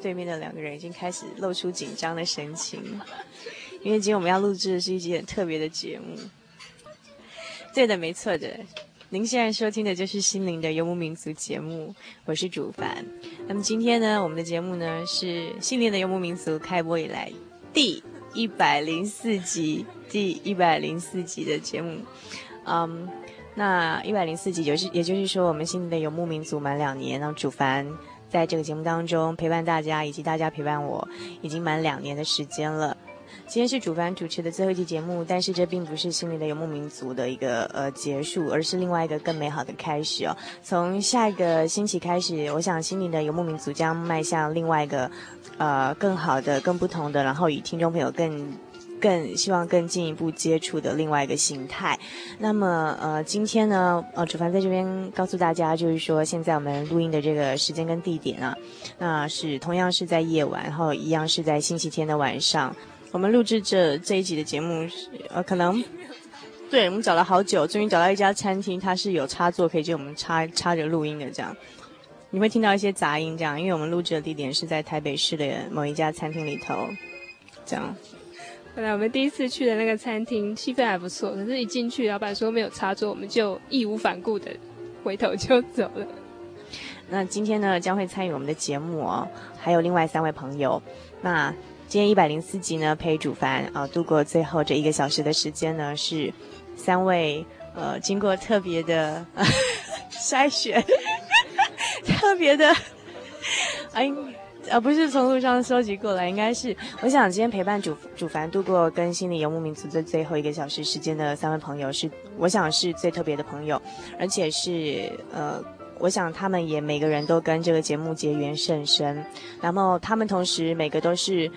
对面的两个人已经开始露出紧张的神情，因为今天我们要录制的是一集很特别的节目。对的，没错的，您现在收听的就是《心灵的游牧民族》节目，我是主凡。那么今天呢，我们的节目呢是《心灵的游牧民族》开播以来第一百零四集，第一百零四集的节目。嗯，那一百零四集就是，也就是说，我们《心灵的游牧民族》满两年，让主凡。在这个节目当中陪伴大家，以及大家陪伴我，已经满两年的时间了。今天是主凡主持的最后一期节目，但是这并不是心灵的游牧民族的一个呃结束，而是另外一个更美好的开始哦。从下一个星期开始，我想心灵的游牧民族将迈向另外一个呃更好的、更不同的，然后与听众朋友更。更希望更进一步接触的另外一个形态。那么，呃，今天呢，呃，主凡在这边告诉大家，就是说，现在我们录音的这个时间跟地点啊，那是同样是在夜晚，然后一样是在星期天的晚上。我们录制这这一集的节目，呃，可能，对，我们找了好久，终于找到一家餐厅，它是有插座可以给我们插插着录音的，这样。你会听到一些杂音，这样，因为我们录制的地点是在台北市的某一家餐厅里头，这样。本来我们第一次去的那个餐厅气氛还不错，可是一进去，老板说没有插座，我们就义无反顾的回头就走了。那今天呢，将会参与我们的节目哦，还有另外三位朋友。那今天一百零四集呢，陪主凡啊度过最后这一个小时的时间呢，是三位呃经过特别的 筛选，特别的 哎。而不是从路上收集过来，应该是我想今天陪伴主主凡度过跟心理游牧民族的最后一个小时时间的三位朋友是，我想是最特别的朋友，而且是呃，我想他们也每个人都跟这个节目结缘甚深，然后他们同时每个都是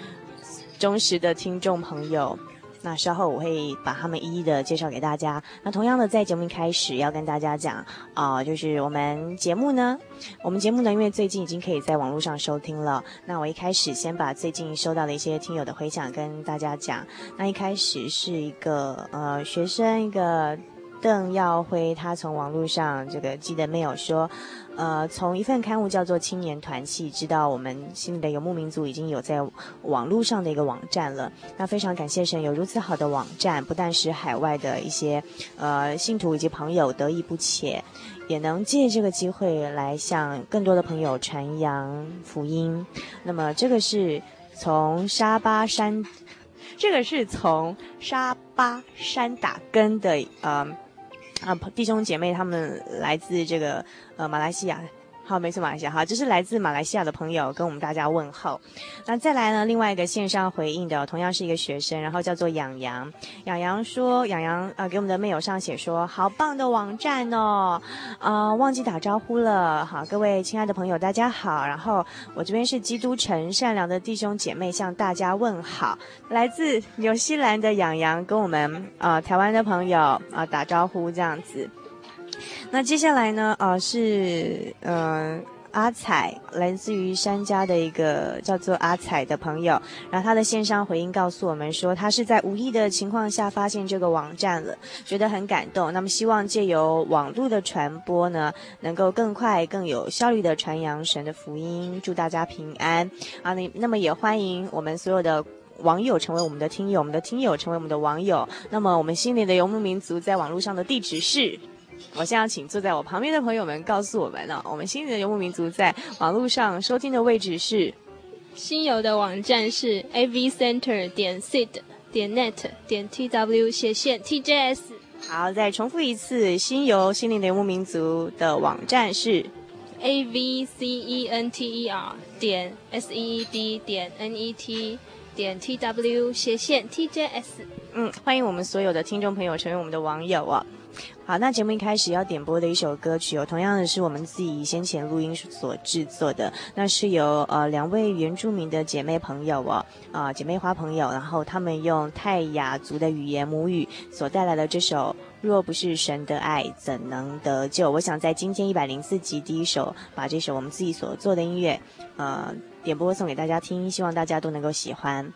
忠实的听众朋友。那稍后我会把他们一一的介绍给大家。那同样的，在节目一开始要跟大家讲啊、就是我们节目呢，我们节目呢，因为最近已经可以在网络上收听了。那我一开始先把最近收到的一些听友的回响跟大家讲。那一开始是一个呃学生，一个邓耀辉，他从网络上这个记得没有说。呃，从一份刊物叫做《青年团契》，知道我们心灵的游牧民族已经有在网络上的一个网站了。那非常感谢神有如此好的网站，不但使海外的一些呃信徒以及朋友得益不浅，也能借这个机会来向更多的朋友传扬福音。那么这个是从沙巴山，这个是从沙巴山打根的呃。啊，弟兄姐妹，他们来自这个呃马来西亚。好，没错，马来西亚好，这是来自马来西亚的朋友跟我们大家问候。那再来呢，另外一个线上回应的，同样是一个学生，然后叫做洋洋。洋洋说，洋洋啊、呃，给我们的妹友上写说，好棒的网站哦，啊、忘记打招呼了。好，各位亲爱的朋友，大家好。然后我这边是基督城善良的弟兄姐妹向大家问好，来自纽西兰的洋洋跟我们啊、呃、台湾的朋友啊、打招呼这样子。那接下来呢？呃，是呃阿彩，来自于山家的一个叫做阿彩的朋友，然后他的线上回应告诉我们说，他是在无意的情况下发现这个网站了，觉得很感动。那么希望借由网络的传播呢，能够更快、更有效率的传扬神的福音，祝大家平安啊！那那么也欢迎我们所有的。网友成为我们的听友，我们的听友成为我们的网友。那么，我们心灵的游牧民族在网络上的地址是？我现在请坐在我旁边的朋友们告诉我们呢、哦。我们心灵的游牧民族在网络上收听的位置是？心游的网站是 avcenter 点 sid 点 net 点 tw 斜线 tjs。好，再重复一次，心游心灵的游牧民族的网站是 avcenter 点 seed 点 net。点 t w 斜线 t j s，嗯，欢迎我们所有的听众朋友成为我们的网友哦。好，那节目一开始要点播的一首歌曲哦，同样的是我们自己先前录音所制作的，那是由呃两位原住民的姐妹朋友哦，啊、姐妹花朋友，然后他们用泰雅族的语言母语所带来的这首《若不是神的爱，怎能得救》。我想在今天一百零四集第一首，把这首我们自己所做的音乐，呃。点播送给大家听，希望大家都能够喜欢。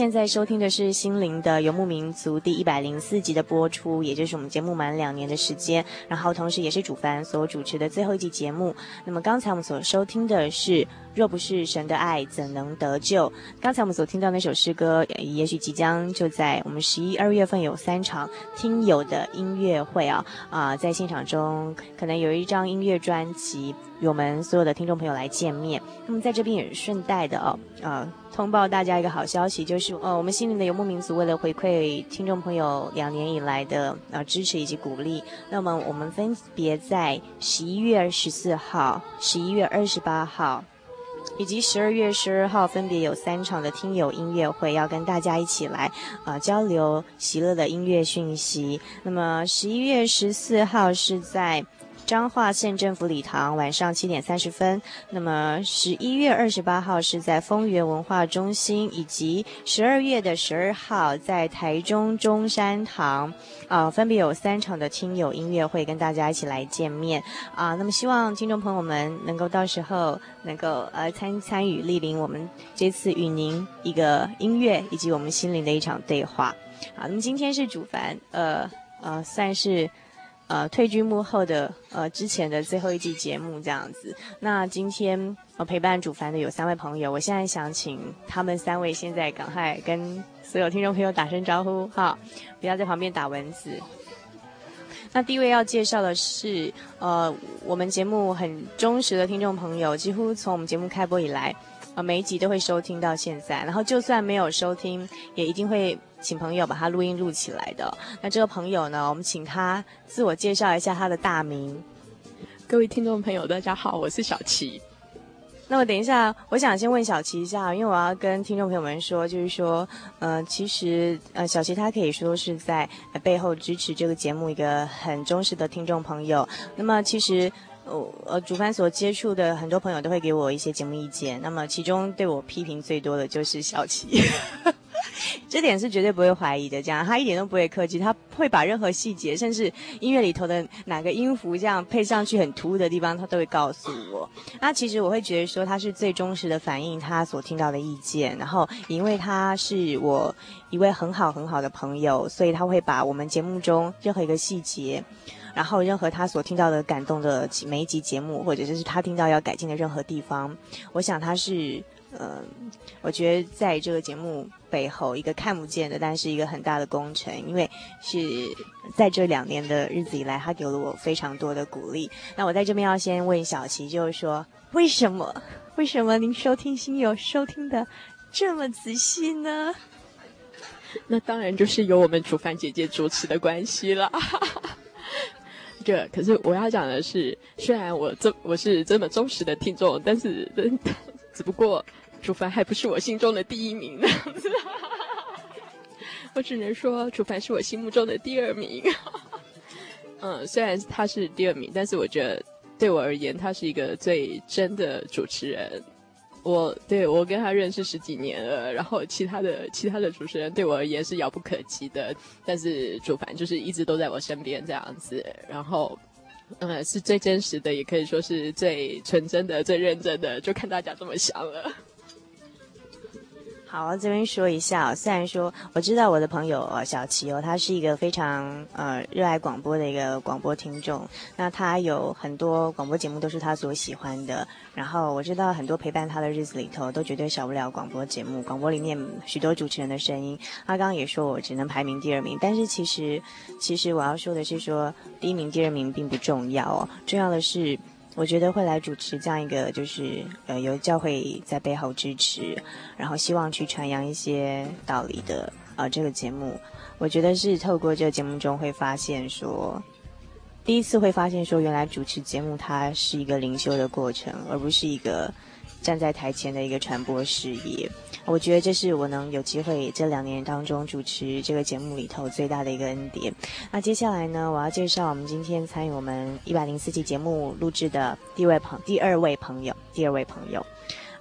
现在收听的是《心灵的游牧民族》第一百零四集的播出，也就是我们节目满两年的时间，然后同时也是主凡所主持的最后一集节目。那么刚才我们所收听的是。若不是神的爱，怎能得救？刚才我们所听到那首诗歌，也许即将就在我们十一二月份有三场听友的音乐会啊啊，在现场中可能有一张音乐专辑与我们所有的听众朋友来见面。那么在这边也顺带的哦，呃，通报大家一个好消息，就是呃，我们心灵的游牧民族为了回馈听众朋友两年以来的呃支持以及鼓励，那么我们分别在十一月十四号、十一月二十八号。以及十二月十二号分别有三场的听友音乐会，要跟大家一起来啊、交流喜乐的音乐讯息。那么十一月十四号是在。彰化县政府礼堂晚上七点三十分，那么十一月二十八号是在丰原文化中心，以及十二月的十二号在台中中山堂，啊，分别有三场的听友音乐会跟大家一起来见面啊。那么希望听众朋友们能够到时候能够呃参参与莅临我们这次与您一个音乐以及我们心灵的一场对话。好，那么今天是主凡，呃呃算是。呃退居幕后的呃之前的最后一季节目这样子。那今天呃陪伴主凡的有三位朋友，我现在想请他们三位现在赶快跟所有听众朋友打声招呼，哈，不要在旁边打蚊子。那第一位要介绍的是，呃，我们节目很忠实的听众朋友，几乎从我们节目开播以来，呃，每一集都会收听到现在。然后就算没有收听，也一定会请朋友把他录音录起来的。那这个朋友呢，我们请他自我介绍一下他的大名。各位听众朋友，大家好，我是小琪。那我等一下，我想先问小琪一下，因为我要跟听众朋友们说，就是说，呃，其实呃，小琪他可以说是在背后支持这个节目一个很忠实的听众朋友。那么其实，呃呃，主凡所接触的很多朋友都会给我一些节目意见，那么其中对我批评最多的就是小琪。这点是绝对不会怀疑的，这样他一点都不会客气，他会把任何细节，甚至音乐里头的哪个音符这样配上去很突兀的地方，他都会告诉我。那其实我会觉得说，他是最忠实的反映他所听到的意见，然后因为他是我一位很好很好的朋友，所以他会把我们节目中任何一个细节，然后任何他所听到的感动的每一集节目，或者就是他听到要改进的任何地方，我想他是。嗯，我觉得在这个节目背后，一个看不见的，但是一个很大的工程，因为是在这两年的日子以来，他给了我非常多的鼓励。那我在这边要先问小琪，就是说，为什么？为什么您收听心友收听的这么仔细呢？那当然就是有我们主凡姐姐主持的关系了。这可是我要讲的是，虽然我这我是这么忠实的听众，但是。只不过，主凡还不是我心中的第一名呢。我只能说，楚凡是我心目中的第二名。嗯，虽然他是第二名，但是我觉得对我而言，他是一个最真的主持人。我对我跟他认识十几年了，然后其他的其他的主持人对我而言是遥不可及的，但是主凡就是一直都在我身边这样子，然后。嗯，是最真实的，也可以说是最纯真的、最认真的，就看大家这么想了。好，这边说一下，虽然说我知道我的朋友小琪哦，他是一个非常呃热爱广播的一个广播听众，那他有很多广播节目都是他所喜欢的。然后我知道很多陪伴他的日子里头，都绝对少不了广播节目。广播里面许多主持人的声音，他刚刚也说我只能排名第二名，但是其实其实我要说的是说，第一名、第二名并不重要哦，重要的是。我觉得会来主持这样一个，就是呃，有教会在背后支持，然后希望去传扬一些道理的呃这个节目，我觉得是透过这个节目中会发现说，第一次会发现说，原来主持节目它是一个灵修的过程，而不是一个站在台前的一个传播事业。我觉得这是我能有机会这两年当中主持这个节目里头最大的一个恩典。那接下来呢，我要介绍我们今天参与我们一百零四期节目录制的第一位朋第二位朋友，第二位朋友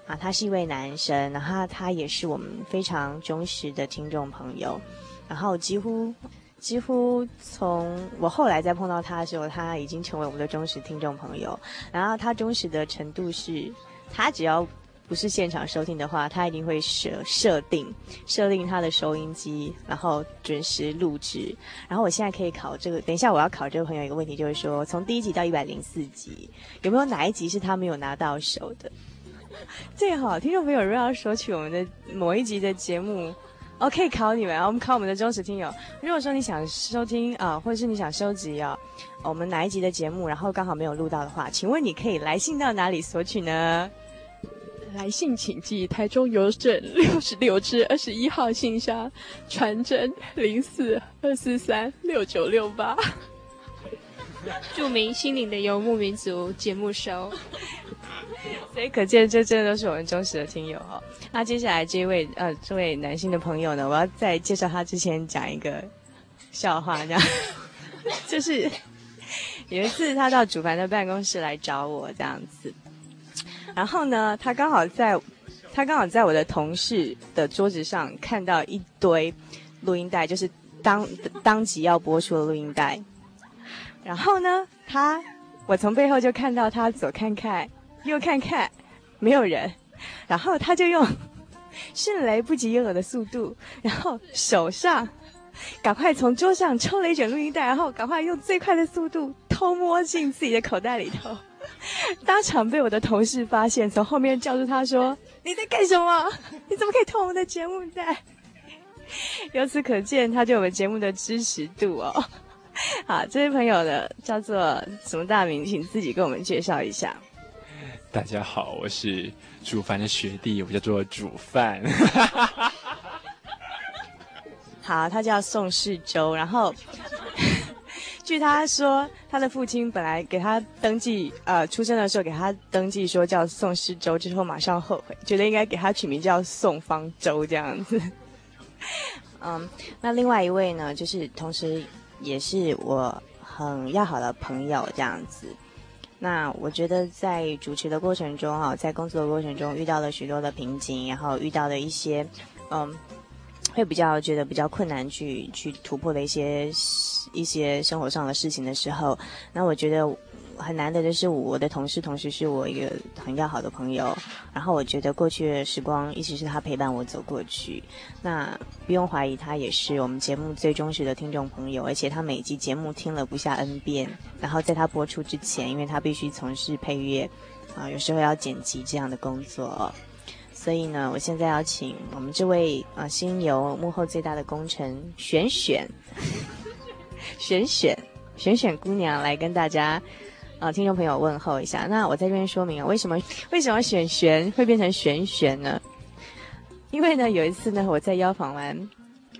啊，他是一位男生，然后他也是我们非常忠实的听众朋友，然后几乎几乎从我后来再碰到他的时候，他已经成为我们的忠实听众朋友。然后他忠实的程度是，他只要。不是现场收听的话，他一定会设设定设定他的收音机，然后准时录制。然后我现在可以考这个，等一下我要考这个朋友一个问题，就是说从第一集到一百零四集，有没有哪一集是他没有拿到手的？最好 听众朋友如果要索取我们的某一集的节目，哦可以考你们，我们考我们的忠实听友。如果说你想收听啊，或者是你想收集啊，我们哪一集的节目，然后刚好没有录到的话，请问你可以来信到哪里索取呢？来信请寄台中邮政六十六支二十一号信箱，传真零四二四三六九六八。著名心灵的游牧民族节目收，所以可见这真的都是我们忠实的听友哦。那接下来这位呃这位男性的朋友呢，我要在介绍他之前讲一个笑话，这样 就是有一次他到主凡的办公室来找我这样子。然后呢，他刚好在，他刚好在我的同事的桌子上看到一堆录音带，就是当当即要播出的录音带。然后呢，他我从背后就看到他左看看，右看看，没有人。然后他就用 迅雷不及掩耳的速度，然后手上赶快从桌上抽了一卷录音带，然后赶快用最快的速度偷摸进自己的口袋里头，当场被我的同事发现，从后面叫住他说：“你在干什么？你怎么可以偷我们的节目在？” 由此可见，他对我们节目的支持度哦。好，这位朋友呢，叫做什么大名？请自己跟我们介绍一下。大家好，我是煮饭的学弟，我叫做煮饭。好，他叫宋世周。然后，据他说，他的父亲本来给他登记，呃，出生的时候给他登记说叫宋世周，之后马上后悔，觉得应该给他取名叫宋方舟这样子。嗯，那另外一位呢，就是同时也是我很要好的朋友这样子。那我觉得在主持的过程中啊，在工作的过程中遇到了许多的瓶颈，然后遇到了一些，嗯，会比较觉得比较困难去去突破的一些一些生活上的事情的时候，那我觉得。很难得的是，我的同事同时是我一个很要好的朋友。然后我觉得过去的时光一直是他陪伴我走过去。那不用怀疑，他也是我们节目最忠实的听众朋友。而且他每集节目听了不下 N 遍。然后在他播出之前，因为他必须从事配乐啊，有时候要剪辑这样的工作。所以呢，我现在要请我们这位啊星游幕后最大的功臣玄玄，玄玄，玄玄姑娘来跟大家。啊，听众朋友问候一下，那我在这边说明啊，为什么 为什么玄玄会变成璇璇呢？因为呢，有一次呢，我在妖访完。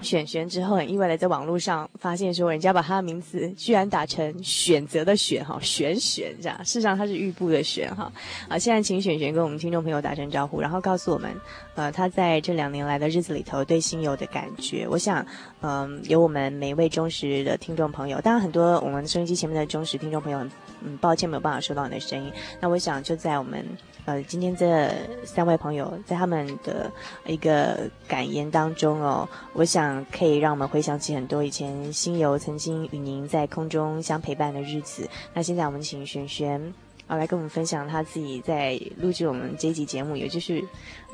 选选之后，很意外的在网络上发现说，人家把他的名字居然打成选择的选哈，选选这样，事实上他是玉部的选哈。啊，现在请选选跟我们听众朋友打声招呼，然后告诉我们，呃，他在这两年来的日子里头对星游的感觉。我想，嗯、有我们每一位忠实的听众朋友，当然很多我们收音机前面的忠实听众朋友，嗯，抱歉没有办法收到你的声音。那我想就在我们。呃，今天这三位朋友在他们的一个感言当中哦，我想可以让我们回想起很多以前星游曾经与您在空中相陪伴的日子。那现在我们请璇璇啊来跟我们分享他自己在录制我们这一集节目，也就是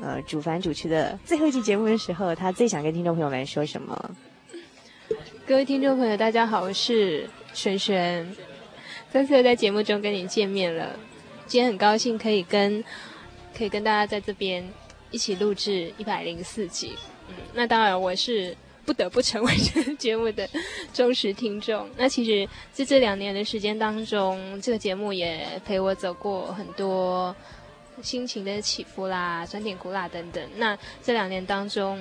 呃主凡主持的最后一集节目的时候，他最想跟听众朋友们说什么？各位听众朋友，大家好，我是璇璇，再次在节目中跟您见面了。今天很高兴可以跟可以跟大家在这边一起录制一百零四集，嗯，那当然我是不得不成为这个节目的忠实听众。那其实在这两年的时间当中，这个节目也陪我走过很多心情的起伏啦、酸甜苦辣等等。那这两年当中，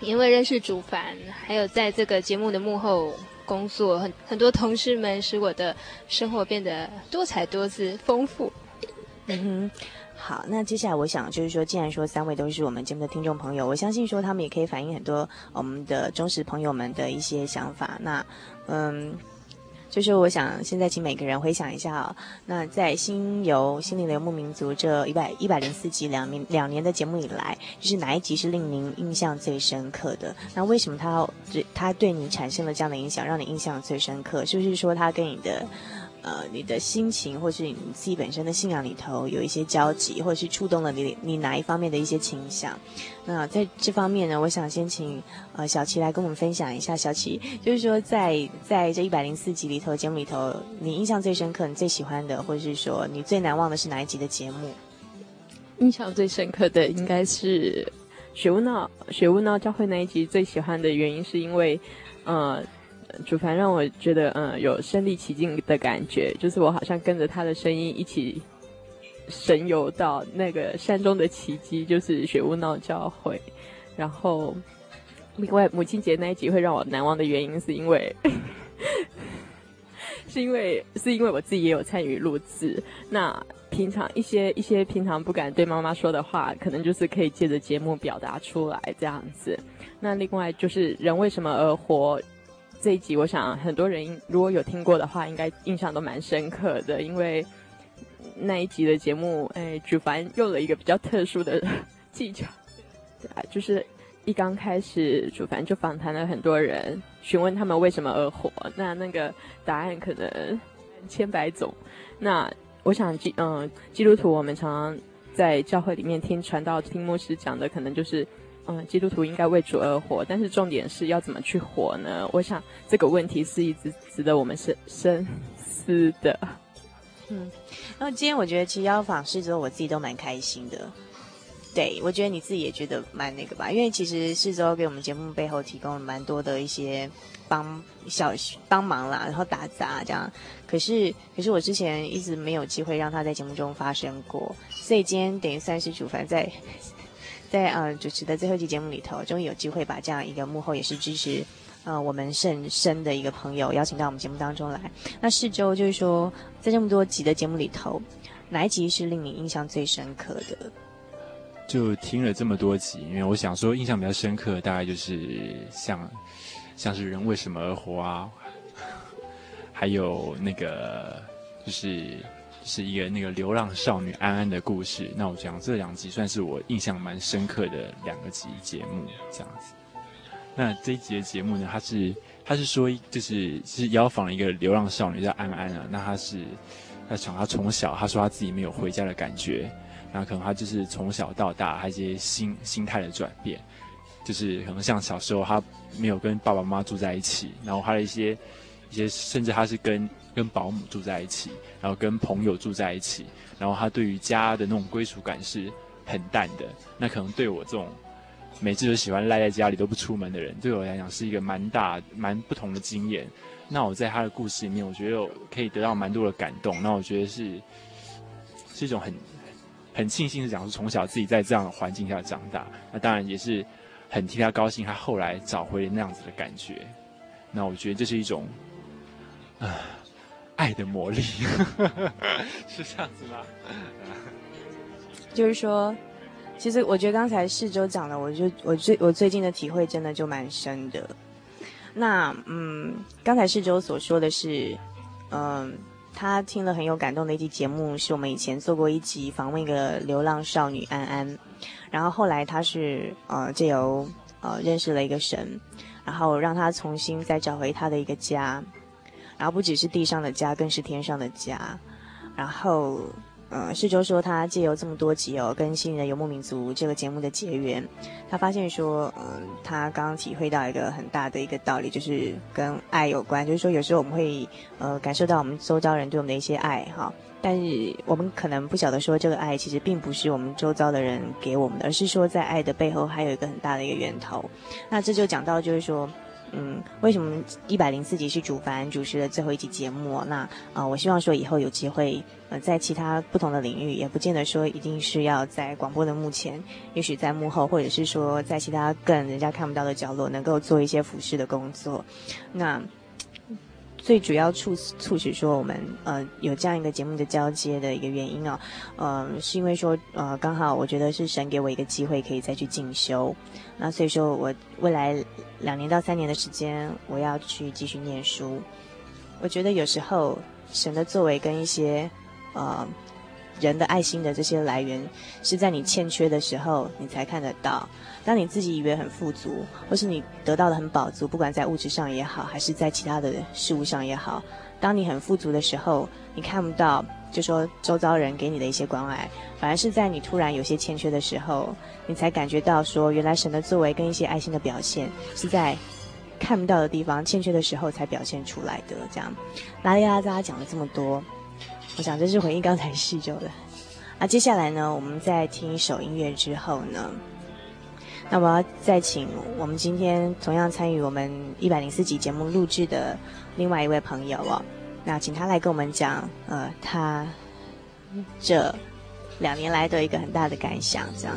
因为认识煮饭，还有在这个节目的幕后。工作很很多同事们使我的生活变得多彩多姿、丰富。嗯哼，好，那接下来我想就是说，既然说三位都是我们节目的听众朋友，我相信说他们也可以反映很多我们的忠实朋友们的一些想法。那嗯。就是我想现在请每个人回想一下啊、那在心游心灵的游牧民族这一百一百零四集两年两年的节目以来，就是哪一集是令您印象最深刻的？那为什么他他对你产生了这样的影响，让你印象最深刻？是不是说他跟你的？呃，你的心情，或是你自己本身的信仰里头有一些交集，或者是触动了你你哪一方面的一些倾向？那在这方面呢，我想先请呃小琪来跟我们分享一下。小琪，就是说在在这一百零四集里头节目里头，你印象最深刻、你最喜欢的，或者是说你最难忘的是哪一集的节目？印象最深刻的应该是雪屋闹雪屋闹教会那一集。最喜欢的原因是因为，呃。主凡让我觉得，嗯，有身临其境的感觉，就是我好像跟着他的声音一起神游到那个山中的奇迹，就是雪屋闹教会。然后，另外母亲节那一集会让我难忘的原因，是因为，是因为是因为我自己也有参与录制。那平常一些一些平常不敢对妈妈说的话，可能就是可以借着节目表达出来这样子。那另外就是人为什么而活？这一集，我想很多人如果有听过的话，应该印象都蛮深刻的，因为那一集的节目，哎，主凡用了一个比较特殊的 技巧，对啊，就是一刚开始，主凡就访谈了很多人，询问他们为什么而活，那那个答案可能千百种。那我想，基嗯，基督徒我们常常在教会里面听传道、听牧师讲的，可能就是嗯，基督徒应该为主而活，但是重点是要怎么去活呢？我想这个问题是一直值得我们深深思的。嗯，然后今天我觉得其实邀访士周，我自己都蛮开心的。对，我觉得你自己也觉得蛮那个吧，因为其实士周给我们节目背后提供了蛮多的一些帮小帮忙啦，然后打杂这样。可是，可是我之前一直没有机会让他在节目中发声过，所以今天等于算是主凡在在呃主持的最后一集节目里头，终于有机会把这样一个幕后也是支持呃我们甚深的一个朋友邀请到我们节目当中来。那四周就是说，在这么多集的节目里头，哪一集是令你印象最深刻的？就听了这么多集，因为我想说印象比较深刻，大概就是像像是人为什么而活啊，还有那个就是、是一个那个流浪少女安安的故事。那我讲这两集算是我印象蛮深刻的两个集节目这样子。那这一集的节目呢，他是他是说就是是邀访了一个流浪少女叫安安啊。那他是他讲他从小他说他自己没有回家的感觉。那可能他就是从小到大，她一些心心态的转变，就是可能像小时候他没有跟爸爸妈妈住在一起，然后她的一些一些，甚至他是跟跟保姆住在一起，然后跟朋友住在一起，然后他对于家的那种归属感是很淡的。那可能对我这种每次都喜欢赖在家里都不出门的人，对我来讲是一个蛮大蛮不同的经验。那我在他的故事里面，我觉得可以得到蛮多的感动。那我觉得是是一种很。很庆幸的讲说从小自己在这样的环境下长大，那当然也是很替他高兴，他后来找回了那样子的感觉。那我觉得这是一种啊爱的魔力，是这样子吗？就是说，其实我觉得刚才四周讲的，我就我最我最近的体会真的就蛮深的。那嗯，刚才士周所说的是嗯。他听了很有感动的一集节目，是我们以前做过一集访问一个流浪少女安安，然后后来他是呃借由呃认识了一个神，然后让他重新再找回他的一个家，然后不只是地上的家，更是天上的家，然后。嗯，世周说他借由这么多集哦，跟《新人游牧民族》这个节目的结缘，他发现说，嗯，他刚刚体会到一个很大的一个道理，就是跟爱有关。就是说，有时候我们会呃感受到我们周遭人对我们的一些爱哈，但是我们可能不晓得说，这个爱其实并不是我们周遭的人给我们的，而是说在爱的背后还有一个很大的一个源头。那这就讲到就是说。嗯，为什么一百零四集是主凡主持的最后一集节目？那啊、我希望说以后有机会，呃，在其他不同的领域，也不见得说一定是要在广播的幕前，也许在幕后，或者是说在其他更人家看不到的角落，能够做一些服饰的工作。那。最主要促促使说我们呃有这样一个节目的交接的一个原因啊，呃是因为说呃刚好我觉得是神给我一个机会可以再去进修，那所以说我未来两年到三年的时间我要去继续念书，我觉得有时候神的作为跟一些呃。人的爱心的这些来源，是在你欠缺的时候，你才看得到。当你自己以为很富足，或是你得到的很饱足，不管在物质上也好，还是在其他的事物上也好，当你很富足的时候，你看不到，就说周遭人给你的一些关爱，反而是在你突然有些欠缺的时候，你才感觉到说，原来神的作为跟一些爱心的表现，是在看不到的地方欠缺的时候才表现出来的。这样，拉里拉扎讲了这么多。我想这是回应刚才叙旧的。那接下来呢，我们在听一首音乐之后呢，那我要再请我们今天同样参与我们一百零四集节目录制的另外一位朋友哦，那请他来跟我们讲，呃，他这两年来的一个很大的感想，这样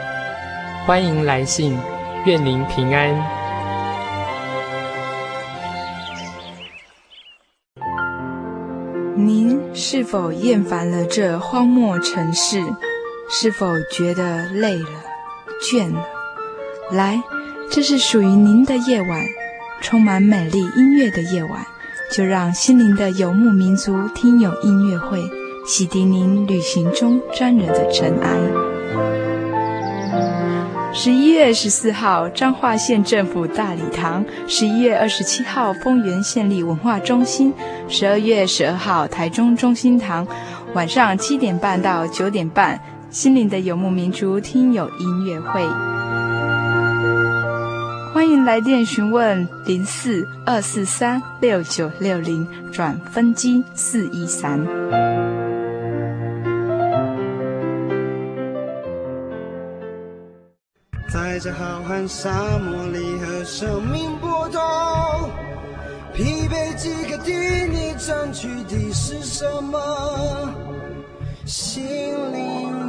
欢迎来信，愿您平安。您是否厌烦了这荒漠城市？是否觉得累了、倦了？来，这是属于您的夜晚，充满美丽音乐的夜晚。就让心灵的游牧民族听友音乐会，洗涤您旅行中沾染的尘埃。十一月十四号，彰化县政府大礼堂；十一月二十七号，丰原县立文化中心；十二月十二号，台中中心堂，晚上七点半到九点半，心灵的游牧民族听友音乐会。欢迎来电询问零四二四三六九六零转分机四一三。在浩瀚沙漠里和生命搏斗，疲惫即可替你争取的是什么？心灵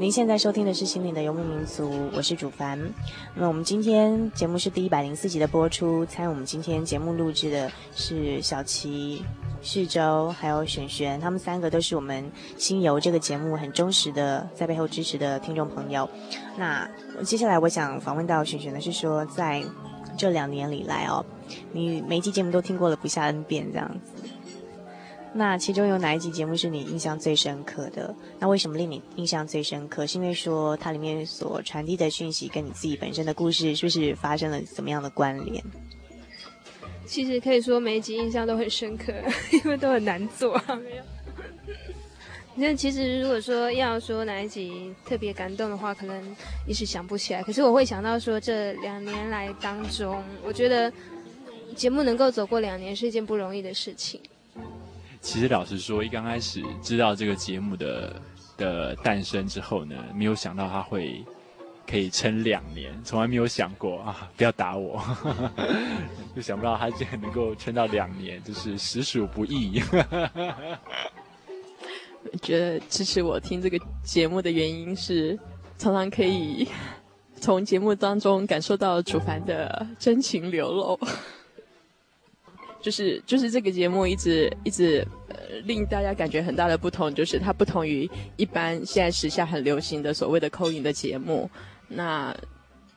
您现在收听的是《心灵的游牧民族》，我是主凡。那我们今天节目是第一百零四集的播出，参与我们今天节目录制的是小琪、世洲还有璇璇，他们三个都是我们心游这个节目很忠实的在背后支持的听众朋友。那接下来我想访问到璇璇的是说，在这两年里来哦，你每一期节目都听过了不下 N 遍这样子。那其中有哪一集节目是你印象最深刻的？那为什么令你印象最深刻？是因为说它里面所传递的讯息跟你自己本身的故事，是不是发生了怎么样的关联？其实可以说每一集印象都很深刻，因为都很难做。没有。那其实如果说要说哪一集特别感动的话，可能一时想不起来。可是我会想到说，这两年来当中，我觉得节目能够走过两年是一件不容易的事情。其实老实说，一刚开始知道这个节目的的诞生之后呢，没有想到它会可以撑两年，从来没有想过啊！不要打我，就想不到他竟然能够撑到两年，就是实属不易。我觉得支持我听这个节目的原因是，常常可以从节目当中感受到主凡的真情流露。就是就是这个节目一直一直呃令大家感觉很大的不同，就是它不同于一般现在时下很流行的所谓的 call in 的节目。那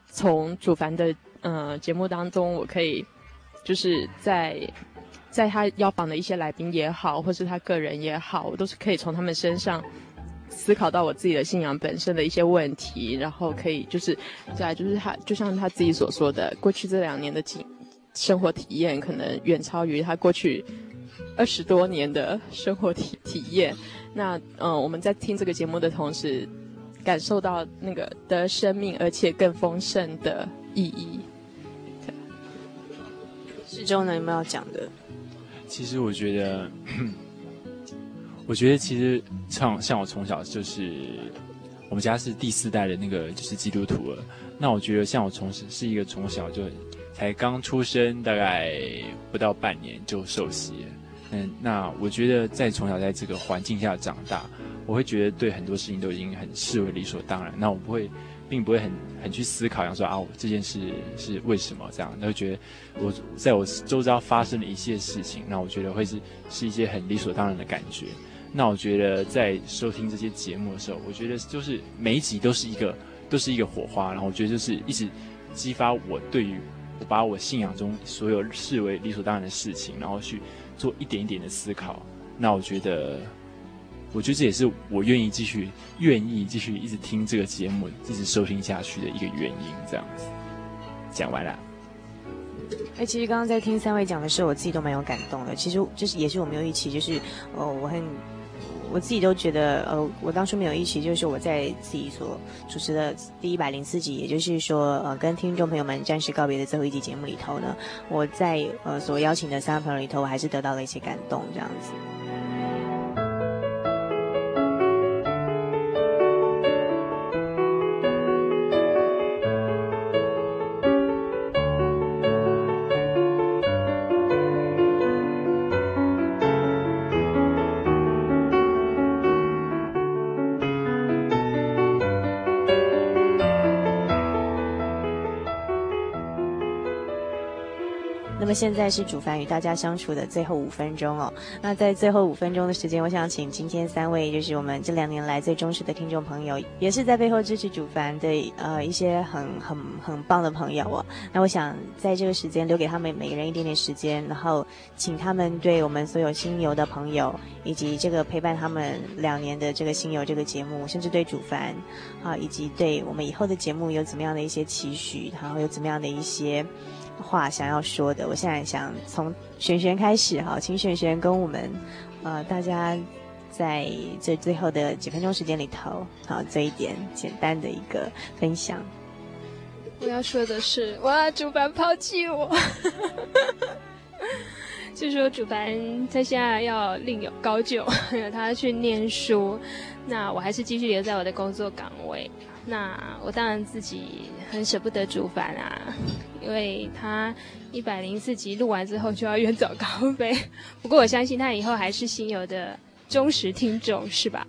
从主凡的呃节目当中，我可以就是在在他邀访的一些来宾也好，或是他个人也好，我都是可以从他们身上思考到我自己的信仰本身的一些问题，然后可以就是再就是他就像他自己所说的，过去这两年的经。生活体验可能远超于他过去二十多年的生活体体验。那嗯，我们在听这个节目的同时，感受到那个的生命而且更丰盛的意义。师兄呢，有没有讲的？其实我觉得，我觉得其实像像我从小就是我们家是第四代的那个就是基督徒了。那我觉得像我从小是一个从小就。才刚出生，大概不到半年就受洗。嗯，那我觉得在从小在这个环境下长大，我会觉得对很多事情都已经很视为理所当然。那我不会，并不会很很去思考，想说啊，我这件事是为什么这样？那会觉得我在我周遭发生的一些事情，那我觉得会是是一些很理所当然的感觉。那我觉得在收听这些节目的时候，我觉得就是每一集都是一个都是一个火花，然后我觉得就是一直激发我对于。把我信仰中所有视为理所当然的事情，然后去做一点一点的思考。那我觉得，我觉得这也是我愿意继续、愿意继续一直听这个节目、一直收听下去的一个原因。这样子，讲完了。哎，其实刚刚在听三位讲的时候，我自己都蛮有感动的。其实就是也是我没有预期，就是哦，我很。我自己都觉得，呃，我当初没有预期，就是我在自己所主持的第一百零四集，也就是说，呃，跟听众朋友们暂时告别的最后一集节目里头呢，我在呃所邀请的三个朋友里头，我还是得到了一些感动，这样子。现在是主凡与大家相处的最后五分钟哦。那在最后五分钟的时间，我想请今天三位，就是我们这两年来最忠实的听众朋友，也是在背后支持主凡的呃一些很很很棒的朋友哦。那我想在这个时间留给他们每个人一点点时间，然后请他们对我们所有新游的朋友，以及这个陪伴他们两年的这个新游这个节目，甚至对主凡啊，以及对我们以后的节目有怎么样的一些期许，然后有怎么样的一些。话想要说的，我现在想从璇璇开始哈，请璇璇跟我们，呃，大家在这最后的几分钟时间里头，好，这一点简单的一个分享。我要说的是，哇，主凡抛弃我，就说主凡他现在要另有高就，他去念书，那我还是继续留在我的工作岗位。那我当然自己很舍不得主凡啊，因为他一百零四集录完之后就要远走高飞。不过我相信他以后还是新友的忠实听众，是吧？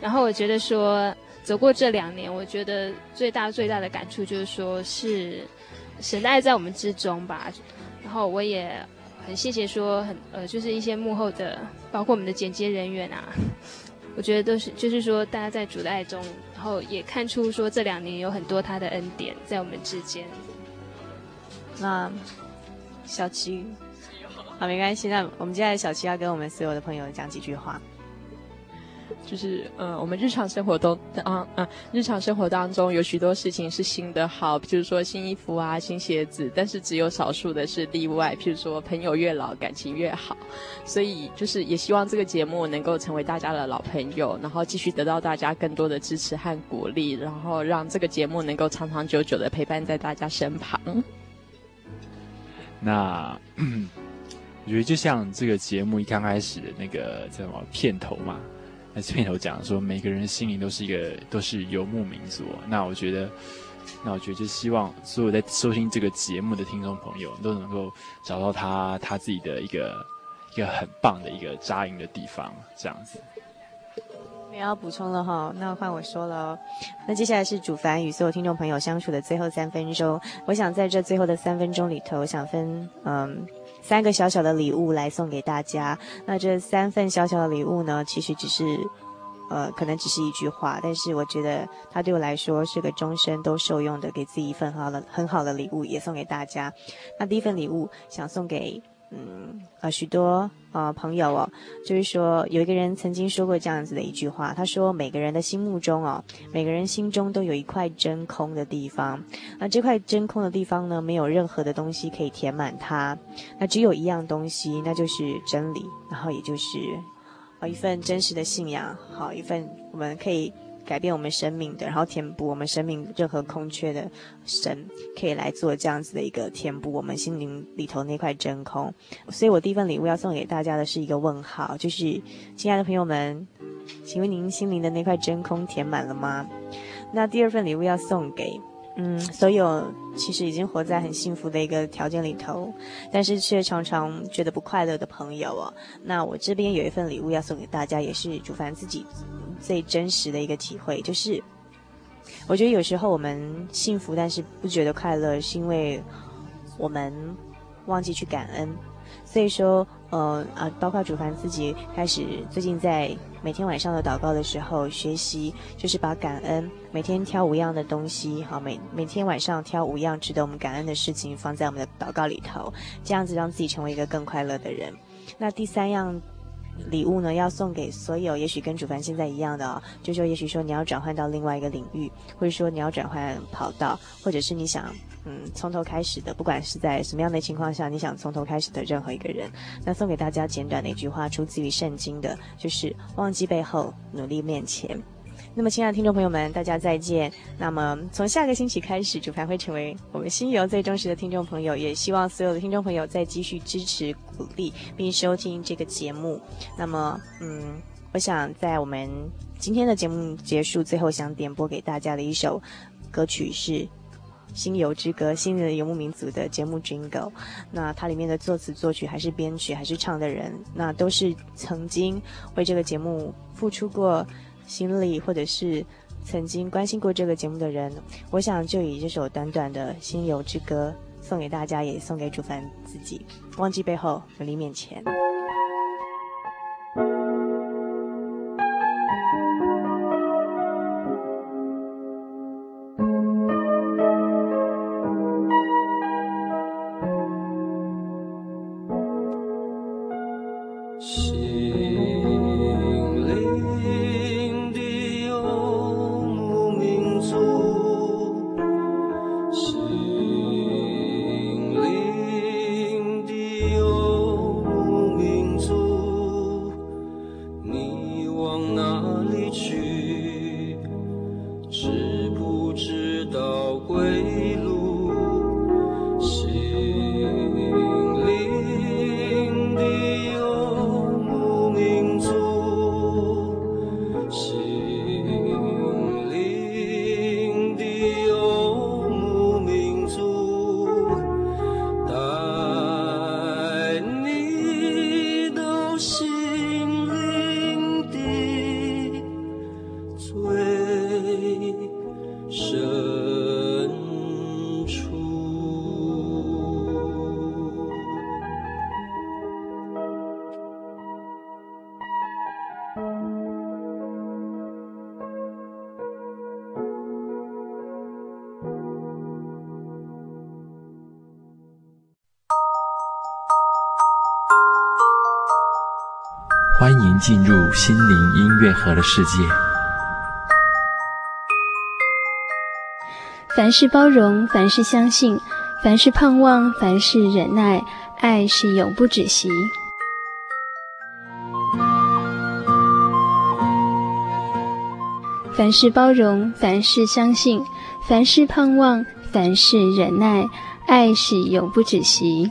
然后我觉得说，走过这两年，我觉得最大最大的感触就是说，是神爱在我们之中吧。然后我也很谢谢说，很呃，就是一些幕后的，包括我们的剪接人员啊。我觉得都是，就是说，大家在主的爱中，后也看出说这两年有很多他的恩典在我们之间。那小齐，好，没关系。那我们接下来小齐要跟我们所有的朋友讲几句话。就是呃，我们日常生活中啊啊，日常生活当中有许多事情是新的好，比如说新衣服啊、新鞋子，但是只有少数的是例外，譬如说朋友越老感情越好，所以就是也希望这个节目能够成为大家的老朋友，然后继续得到大家更多的支持和鼓励，然后让这个节目能够长长久久的陪伴在大家身旁。那 我觉得就像这个节目一刚开始的那个叫什么片头嘛。那这边有讲说，每个人心里都是一个都是游牧民族。那我觉得，那我觉得就希望所有在收听这个节目的听众朋友都能够找到他他自己的一个一个很棒的一个扎营的地方，这样子。没有要补充了哈，那换我说了。那接下来是主凡与所有听众朋友相处的最后三分钟，我想在这最后的三分钟里头，想分嗯。三个小小的礼物来送给大家。那这三份小小的礼物呢，其实只是，呃，可能只是一句话，但是我觉得它对我来说是个终身都受用的，给自己一份好的很好的礼物，也送给大家。那第一份礼物想送给。嗯，啊，许多啊朋友哦，就是说有一个人曾经说过这样子的一句话，他说每个人的心目中哦，每个人心中都有一块真空的地方，那这块真空的地方呢，没有任何的东西可以填满它，那只有一样东西，那就是真理，然后也就是啊一份真实的信仰，好一份我们可以。改变我们生命的，然后填补我们生命任何空缺的神，可以来做这样子的一个填补我们心灵里头那块真空。所以我第一份礼物要送给大家的是一个问号，就是亲爱的朋友们，请问您心灵的那块真空填满了吗？那第二份礼物要送给。嗯，所有其实已经活在很幸福的一个条件里头，但是却常常觉得不快乐的朋友哦。那我这边有一份礼物要送给大家，也是主凡自己最真实的一个体会，就是我觉得有时候我们幸福，但是不觉得快乐，是因为我们忘记去感恩。所以说，呃啊，包括主凡自己开始最近在每天晚上的祷告的时候学习，就是把感恩每天挑五样的东西，好，每每天晚上挑五样值得我们感恩的事情放在我们的祷告里头，这样子让自己成为一个更快乐的人。那第三样。礼物呢，要送给所有也许跟主凡现在一样的哦，就说也许说你要转换到另外一个领域，或者说你要转换跑道，或者是你想嗯从头开始的，不管是在什么样的情况下，你想从头开始的任何一个人，那送给大家简短的一句话，出自于圣经的，就是忘记背后，努力面前。那么，亲爱的听众朋友们，大家再见。那么，从下个星期开始，主牌会成为我们心游最忠实的听众朋友。也希望所有的听众朋友再继续支持、鼓励并收听这个节目。那么，嗯，我想在我们今天的节目结束最后，想点播给大家的一首歌曲是《心游之歌》，心灵的游牧民族的节目 Jingle。那它里面的作词、作曲，还是编曲，还是唱的人，那都是曾经为这个节目付出过。心里，或者是曾经关心过这个节目的人，我想就以这首短短的心游之歌送给大家，也送给主凡自己。忘记背后，努力面前。进入心灵音乐盒的世界。凡事包容，凡事相信，凡事盼望，凡事忍耐，爱是永不止息。凡事包容，凡事相信，凡事盼望，凡事忍耐，爱是永不止息。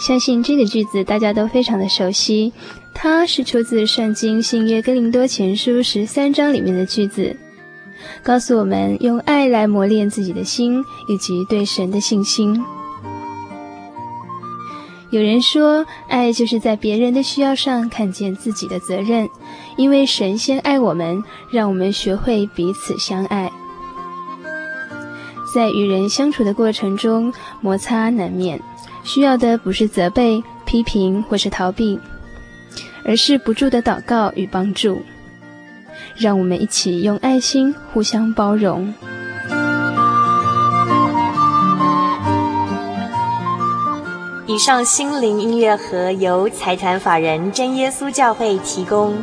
相信这个句子大家都非常的熟悉。它是出自圣经新约哥林多前书十三章里面的句子，告诉我们用爱来磨练自己的心以及对神的信心。有人说，爱就是在别人的需要上看见自己的责任，因为神先爱我们，让我们学会彼此相爱。在与人相处的过程中，摩擦难免，需要的不是责备、批评或是逃避，而是不住的祷告与帮助。让我们一起用爱心互相包容。以上心灵音乐盒由财产法人真耶稣教会提供。